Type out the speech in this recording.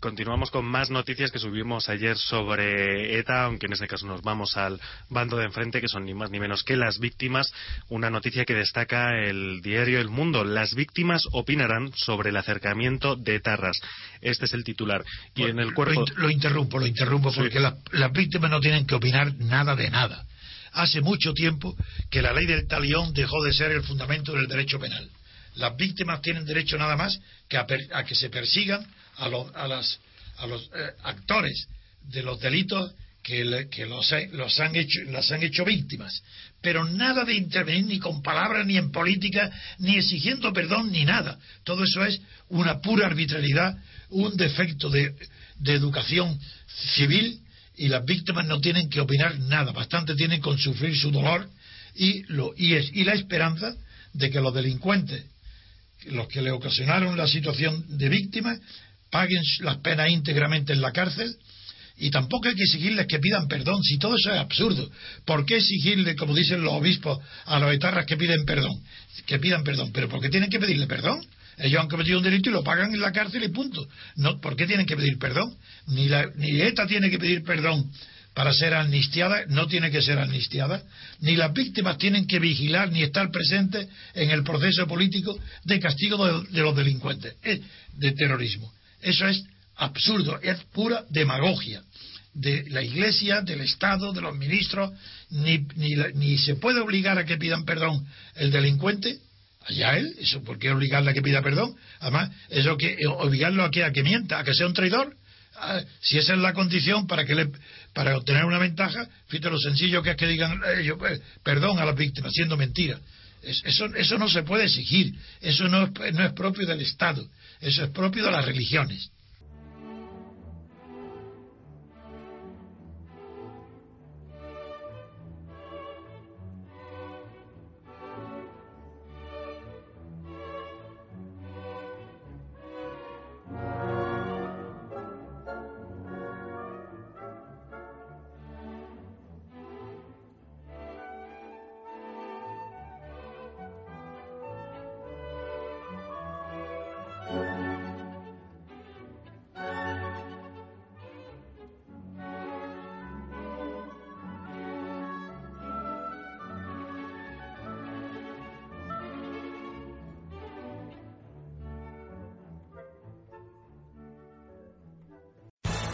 Continuamos con más noticias que subimos ayer sobre ETA, aunque en este caso nos vamos al bando de enfrente, que son ni más ni menos que las víctimas. Una noticia que destaca el diario El Mundo. Las víctimas opinarán sobre el acercamiento de Tarras. Este es el titular. Y en el cuerpo... Lo, interrumpo, lo interrumpo, porque las, las víctimas no tienen que opinar nada de nada. Hace mucho tiempo que la ley del talión dejó de ser el fundamento del derecho penal. Las víctimas tienen derecho nada más que a, per, a que se persigan a los, a las, a los eh, actores de los delitos que, le, que los, los, han hecho, las han hecho víctimas. Pero nada de intervenir ni con palabras, ni en política, ni exigiendo perdón, ni nada. Todo eso es una pura arbitrariedad, un defecto de, de educación civil y las víctimas no tienen que opinar nada. Bastante tienen con sufrir su dolor y, lo, y, es, y la esperanza de que los delincuentes, los que le ocasionaron la situación de víctima, paguen las penas íntegramente en la cárcel y tampoco hay que exigirles que pidan perdón, si todo eso es absurdo. ¿Por qué exigirle, como dicen los obispos, a los etarras que piden perdón? Que pidan perdón, pero ¿por qué tienen que pedirle perdón? Ellos han cometido un delito y lo pagan en la cárcel y punto. No, ¿Por qué tienen que pedir perdón? Ni, la, ni ETA tiene que pedir perdón para ser amnistiada, no tiene que ser amnistiada, ni las víctimas tienen que vigilar ni estar presentes en el proceso político de castigo de, de los delincuentes, de terrorismo. Eso es absurdo, es pura demagogia de la Iglesia, del Estado, de los ministros, ni, ni, ni, se puede obligar a que pidan perdón el delincuente, allá él, eso por qué obligarle a que pida perdón, además, eso que obligarlo a que, a que mienta, a que sea un traidor, ah, si esa es la condición para que le, para obtener una ventaja, fíjate lo sencillo que es que digan ellos, eh, perdón a las víctimas, siendo mentira. Eso, eso no se puede exigir, eso no no es propio del Estado, eso es propio de las religiones. Thank you.